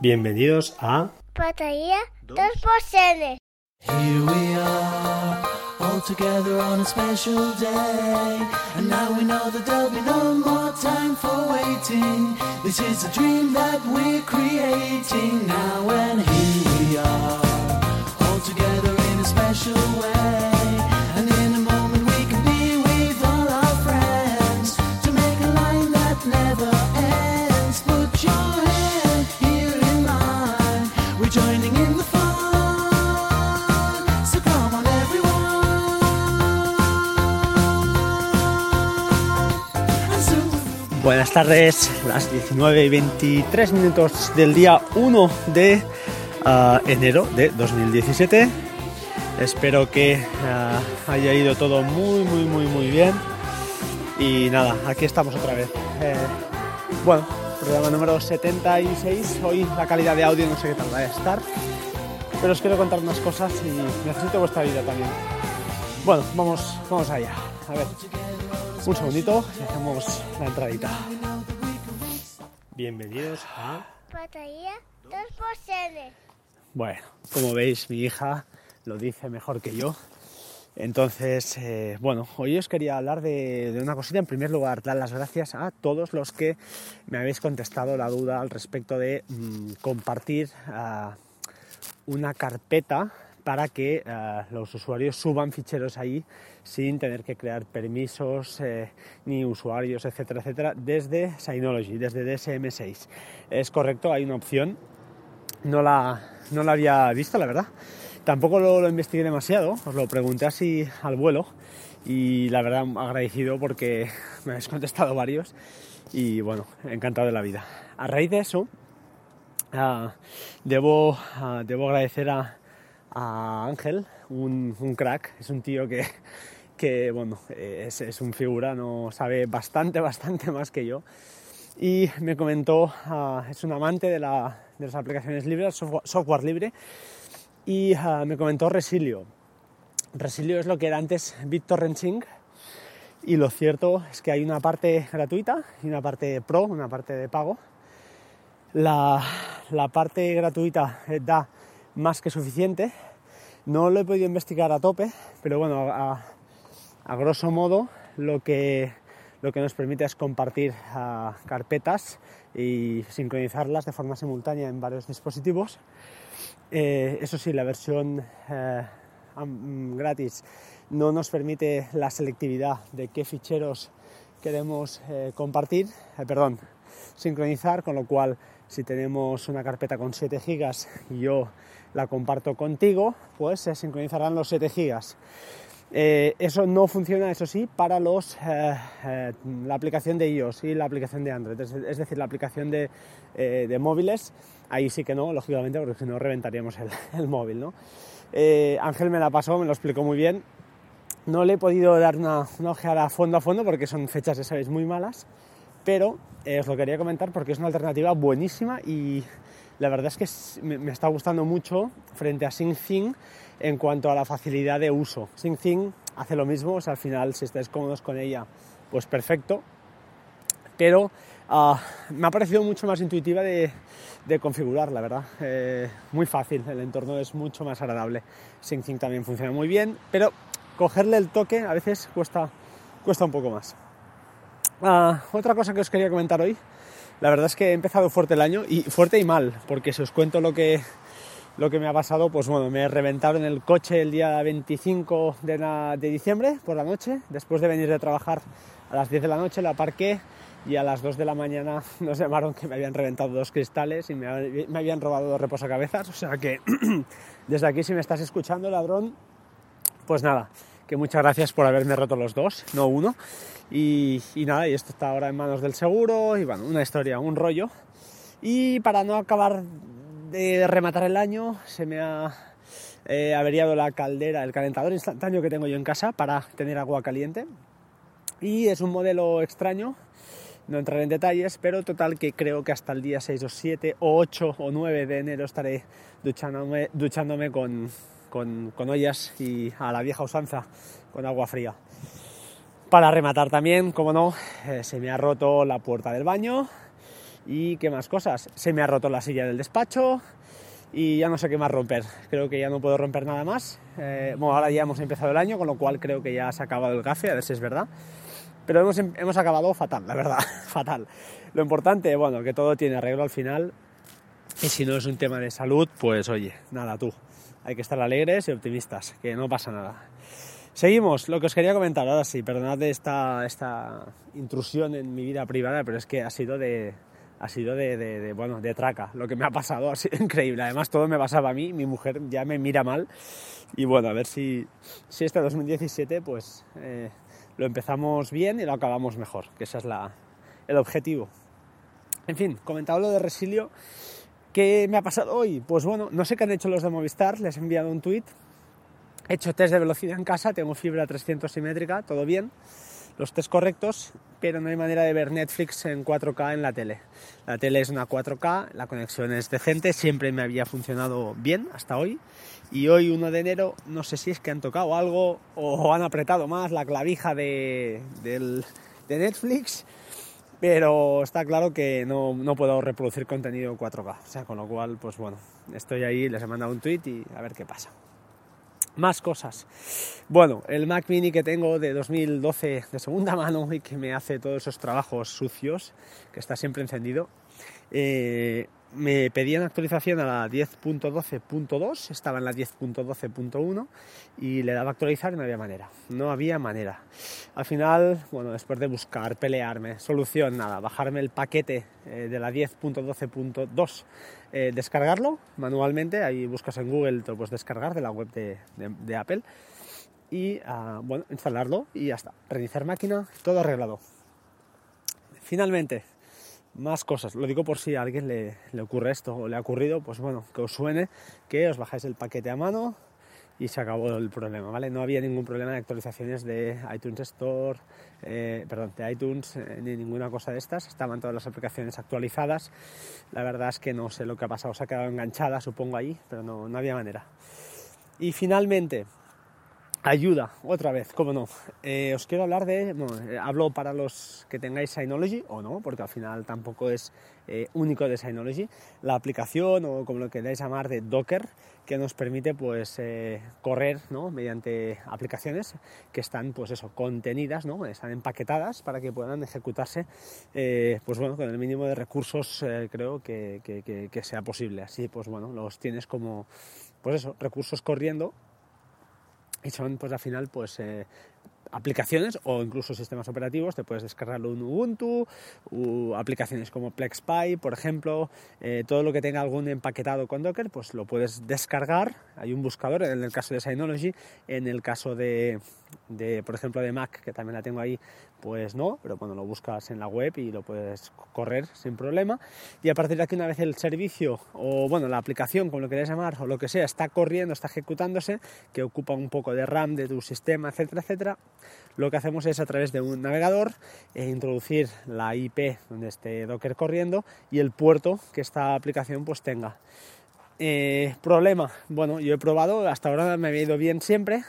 Bienvenidos a Batería 2%. Here we are, all together on a special day. And now we know that there'll be no more time for waiting. This is a dream that we're creating now. And here we are, all together in a special way. Buenas tardes, las 19 y 23 minutos del día 1 de ah, enero de 2017. Espero que ah, haya ido todo muy, muy, muy, muy bien. Y nada, aquí estamos otra vez. Eh, bueno, programa número 76. Hoy la calidad de audio no sé qué tal va a estar. Pero os quiero contar unas cosas y necesito vuestra vida también. Bueno, vamos, vamos allá. A ver, un segundito y hacemos la entradita. Bienvenidos a... Batería 2%. Bueno, como veis, mi hija lo dice mejor que yo. Entonces, eh, bueno, hoy os quería hablar de, de una cosita. En primer lugar, dar las gracias a todos los que me habéis contestado la duda al respecto de mm, compartir ah, una carpeta para que ah, los usuarios suban ficheros ahí sin tener que crear permisos eh, ni usuarios, etcétera, etcétera, desde Synology, desde DSM6. Es correcto, hay una opción no la, no la había visto, la verdad. Tampoco lo, lo investigué demasiado, os lo pregunté así al vuelo y la verdad agradecido porque me habéis contestado varios y bueno, encantado de la vida. A raíz de eso, ah, debo, ah, debo agradecer a, a Ángel, un, crack, es un tío que, bueno, es, un figura, no sabe bastante, bastante más que yo y me comentó, ah, es un amante de, la- de las aplicaciones libres, software, libre, y ah, me comentó Resilio. Resilio es lo que era antes BitTorrent Sync, y lo cierto es que hay una parte gratuita y una parte pro, una parte de pago. La, parte gratuita da más que suficiente. No lo he podido investigar a tope, pero bueno, a, a grosso modo lo que, lo que nos permite es compartir ah, carpetas y sincronizarlas de forma simultánea en varios dispositivos. Eh, eso sí, la versión eh, gratis no nos permite la selectividad de qué ficheros queremos eh, compartir, perdón, sincronizar, con lo cual si tenemos una carpeta con 7 gigas y yo la comparto contigo, pues se sincronizarán los 7 gigas. Eh, eso no funciona, eso sí, para los, eh, eh, la aplicación de iOS y la aplicación de Android, es, es decir, la aplicación de, eh, de móviles, ahí sí que no, lógicamente, porque si no reventaríamos el, el móvil. ¿no? Eh, Ángel me la pasó, me lo explicó muy bien. No le he podido dar una, una ojeada fondo a fondo porque son fechas, ya sabéis, muy malas, pero eh, os lo quería comentar porque es una alternativa buenísima y la verdad es que me, está gustando mucho frente a SyncThing en cuanto a la facilidad de uso. SyncThing hace lo mismo, o sea, al final si estáis cómodos con ella, pues perfecto, pero ah, me ha parecido mucho más intuitiva de, configurar, la verdad. Eh, muy fácil, el entorno es mucho más agradable. SyncThing también funciona muy bien, pero cogerle el toque a veces cuesta, cuesta un poco más. Ah, otra cosa que os quería comentar hoy, la verdad es que he empezado fuerte el año y fuerte y mal, porque si os cuento lo que, lo que me ha pasado, pues bueno, me en el coche el día 25 de, de diciembre por la noche, después de venir de trabajar a las 10 de la noche, la aparqué y a las 2 de la mañana nos llamaron que me habían reventado dos cristales y me, me habían robado dos reposacabezas, o sea que desde aquí si me estás escuchando, ladrón, pues nada, que muchas gracias por haberme roto los dos, no uno. Y, y nada, y esto está ahora en manos del seguro, y bueno, una historia, un rollo. Y para no acabar de rematar el año, se me ha eh, averiado la caldera, el calentador instantáneo que tengo yo en casa para tener agua caliente. Y es un modelo extraño, no entraré en detalles, pero total que creo que hasta el día 6 o 7 o 8 o 9 de enero estaré duchándome, duchándome con, con, con ollas y a la vieja usanza, con agua fría. Para rematar también, como no, eh, se me ha roto la puerta del baño ¿Y qué más cosas? Se me ha roto la silla del despacho y ya no sé qué más romper. Creo que ya no puedo romper nada más. Eh, bueno, ahora ya hemos empezado el año, con lo cual creo que ya se ha acabado el gafe, a ver si es verdad. Pero hemos, em- hemos acabado fatal, la verdad, fatal. Lo importante, bueno, que todo tiene arreglo al final. Y si no es un tema de salud, pues oye, nada, tú. Hay que estar alegres y optimistas, que no pasa nada. Seguimos, lo que os quería comentar, ahora sí, perdonad esta, esta intrusión en mi vida privada, pero es que ha sido de, ha sido de, bueno, de traca. Lo que me ha pasado ha sido increíble. Además, todo me pasaba a mí, mi mujer ya me mira mal. Y bueno, a ver si, si este 2017 pues eh, lo empezamos bien y lo acabamos mejor, que ese es la, el objetivo. En fin, comentado lo de Resilio, ¿qué me ha pasado hoy? Pues bueno, no sé qué han hecho los de Movistar, les he enviado un tweet. He hecho test de velocidad en casa, tengo fibra 300 simétrica, todo bien, los test correctos, pero no hay manera de ver Netflix en 4K en la tele. La tele es una 4K, la conexión es decente, siempre me había funcionado bien hasta hoy. Y hoy, 1 de enero, no sé si es que han tocado algo o han apretado más la clavija de, de Netflix, pero está claro que no, no puedo reproducir contenido en 4K. O sea, con lo cual, pues bueno, estoy ahí, les he mandado un tweet y a ver qué pasa. Más cosas. Bueno, el Mac Mini que tengo de 2012 de segunda mano y que me hace todos esos trabajos sucios, que está siempre encendido, eh, me pedían actualización a la 10.12.2, estaba en la 10.12.1 y le daba actualizar y no había manera, no había manera. Al final, bueno, después de buscar, pelearme, solución, nada, bajarme el paquete eh, de la 10.12.2, eh, descargarlo manualmente, ahí buscas en Google, te lo puedes descargar de la web de, de- de Apple y, ah, bueno, instalarlo y ya está, reiniciar máquina, todo arreglado. Finalmente, más cosas. Lo digo por si a alguien le, le ocurre esto o le ha ocurrido, pues bueno, que os suene, que os bajáis el paquete a mano y se acabó el problema, ¿vale? No había ningún problema de actualizaciones de iTunes Store, eh, perdón, de iTunes, eh, ni ninguna cosa de estas. Estaban todas las aplicaciones actualizadas. La verdad es que no sé lo que ha pasado, se ha quedado enganchada, supongo, ahí, pero no, no había manera. Y finalmente, Ayuda, otra vez, cómo no. Eh, os quiero hablar de, bueno, eh, hablo para los que tengáis Synology o no, porque al final tampoco es eh, único de Synology, la aplicación o como lo queráis llamar de Docker que nos permite pues eh, correr ¿no? mediante aplicaciones que están pues eso, contenidas, ¿no? están empaquetadas para que puedan ejecutarse eh, pues bueno, con el mínimo de recursos eh, creo que, que- que- que sea posible. Así pues bueno, los tienes como pues eso, recursos corriendo y son pues al final pues eh, aplicaciones o incluso sistemas operativos. Te puedes descargar un Ubuntu u aplicaciones como PlexPy por ejemplo. Eh, todo lo que tenga algún empaquetado con Docker pues lo puedes descargar. Hay un buscador en el caso de Synology en el caso de, de, por ejemplo de Mac que también la tengo ahí pues no pero bueno lo buscas en la web y lo puedes correr sin problema. Y a partir de aquí una vez el servicio o bueno la aplicación como lo queráis llamar o lo que sea está corriendo está ejecutándose que ocupa un poco de RAM de tu sistema etcétera etcétera lo que hacemos es a través de un navegador eh, introducir la IP donde esté Docker corriendo y el puerto que esta aplicación pues tenga. Eh, problema. Bueno yo he probado hasta ahora me había ido bien siempre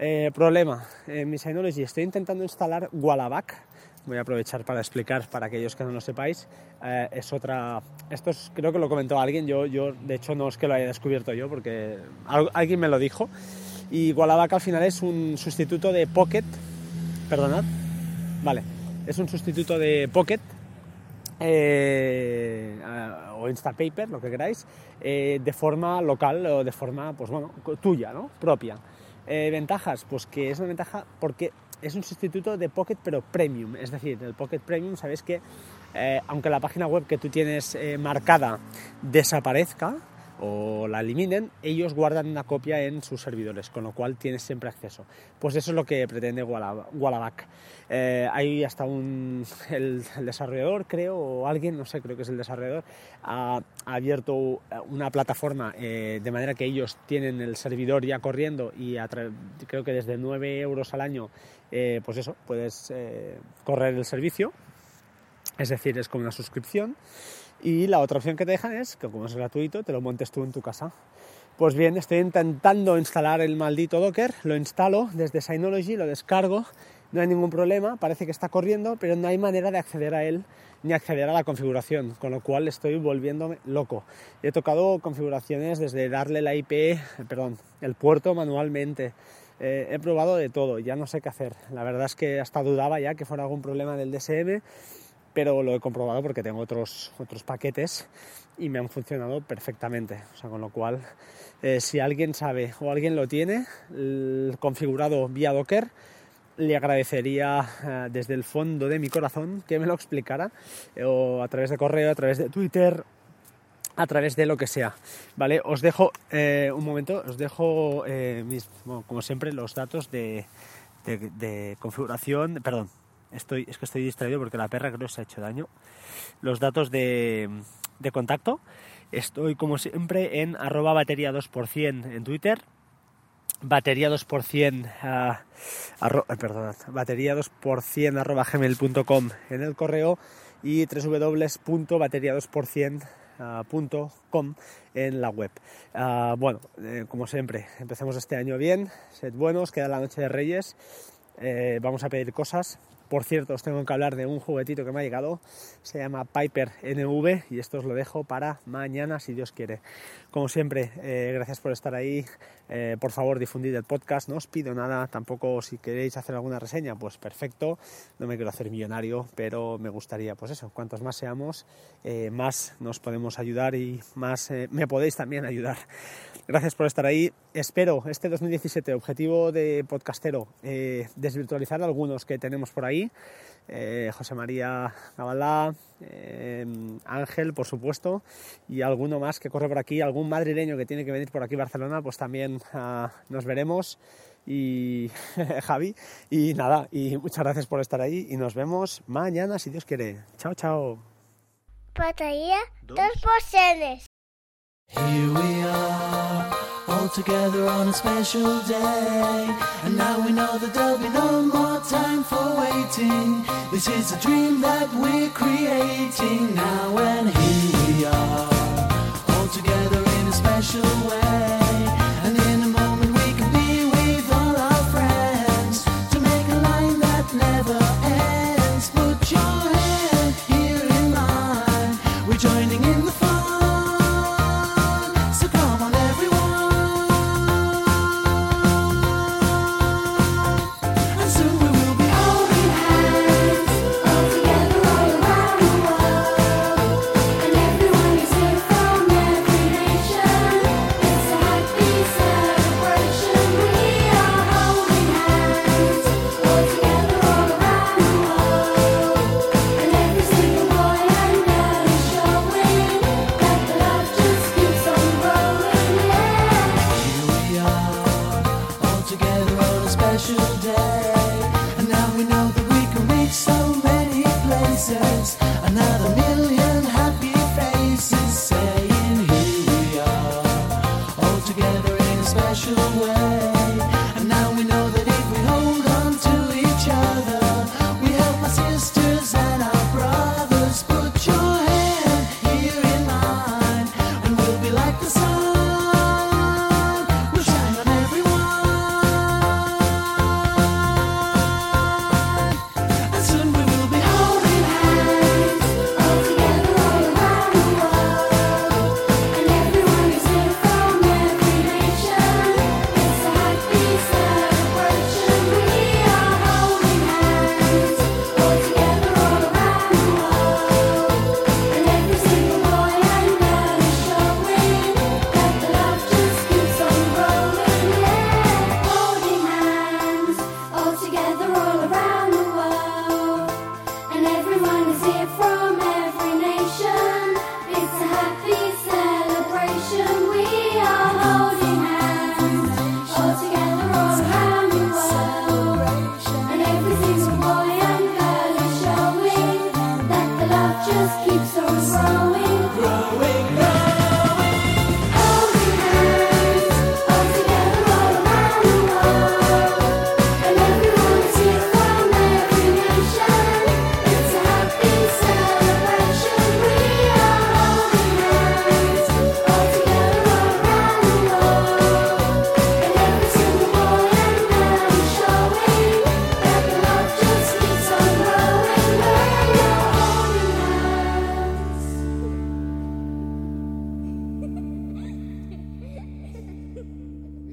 eh, problema, en mi Synology estoy intentando instalar Wallaback. Voy a aprovechar para explicar para aquellos que no lo sepáis. Eh, es otra. Esto es- creo que lo comentó alguien. Yo, yo, de hecho, no es que lo haya descubierto yo, porque al- alguien me lo dijo. Y Wallaback al final es un sustituto de Pocket. Perdonad. Vale. Es un sustituto de Pocket eh, o Instapaper, lo que queráis, eh, de forma local o de forma, pues bueno, tuya, ¿no? Propia. Eh, ventajas, pues que es una ventaja porque es un sustituto de Pocket pero premium, es decir, el Pocket Premium sabéis que eh, aunque la página web que tú tienes eh, marcada desaparezca o la eliminen, ellos guardan una copia en sus servidores, con lo cual tienes siempre acceso. Pues eso es lo que pretende Walla- Wallaback. Eh, hay hasta un el, desarrollador, creo, o alguien, no sé, creo que es el desarrollador, ha, ha abierto una plataforma eh, de manera que ellos tienen el servidor ya corriendo y creo que desde 9 euros al año, eh, pues eso, puedes eh, correr el servicio. Es decir, es como una suscripción. Y la otra opción que te dejan es que como es gratuito, te lo montes tú en tu casa. Pues bien, estoy intentando instalar el maldito Docker, lo instalo desde Synology, lo descargo no hay ningún problema, parece que está corriendo, pero no hay manera de acceder a él ni acceder a la configuración, con lo cual estoy volviéndome loco. He tocado configuraciones desde darle la IP, perdón, el puerto manualmente. Eh, he probado de todo, ya no sé qué hacer. La verdad es que hasta dudaba ya que fuera algún problema del DSM, pero lo he comprobado porque tengo otros, otros paquetes y me han funcionado perfectamente. Con lo cual, eh, si alguien sabe o alguien lo tiene configurado vía Docker, le agradecería eh, desde el fondo de mi corazón que me lo explicara, eh, o a través de correo, a través de Twitter, a través de lo que sea. ¿Vale? Os dejo eh, un momento, os dejo, como siempre, los datos de configuración. Perdón, estoy, es que estoy distraído porque la perra creo que se ha hecho daño. Los datos de, de contacto. Estoy, como siempre, en arroba batería 2% en Twitter. Batería 2% ah, arro- eh, perdonad, batería 2% arroba gmail.com en el correo y www.bateria2%.com en la web. Ah, bueno, eh, como siempre, empecemos este año bien, sed buenos, queda la noche de Reyes, eh, vamos a pedir cosas. Por cierto, os tengo que hablar de un juguetito que me ha llegado, se llama Piper NV y esto os lo dejo para mañana si Dios quiere. Como siempre, eh, gracias por estar ahí. Eh, por favor, difundid el podcast, no os pido nada, tampoco si queréis hacer alguna reseña, pues perfecto. No me quiero hacer millonario, pero me gustaría, pues eso, cuantos más seamos, eh, más nos podemos ayudar y más me podéis también ayudar. Gracias por estar ahí. Espero este 2017, objetivo de podcastero, desvirtualizar algunos que tenemos por ahí. Eh, José María Gabalá, eh, Ángel, por supuesto, y alguno más que corre por aquí, algún madrileño que tiene que venir por aquí a Barcelona, pues también ah, nos veremos. Y Javi, y nada, y muchas gracias por estar ahí y nos vemos mañana si Dios quiere. Chao, chao. 2%. Here we are, all together on a special day. And now we know that there'll be no more time for waiting. This is a dream that we're creating now, and here we are, places. Another million